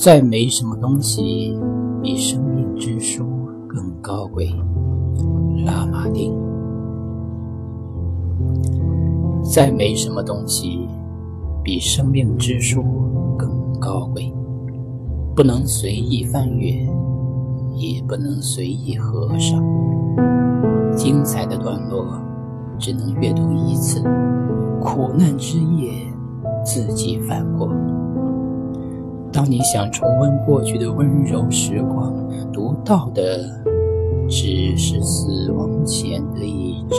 再没什么东西比生命之书更高贵。拉马丁。再没什么东西比生命之书更高贵。不能随意翻阅，也不能随意合上。精彩的段落只能阅读一次。苦难之夜，自己翻过。当你想重温过去的温柔时光，读到的只是死亡前的一章。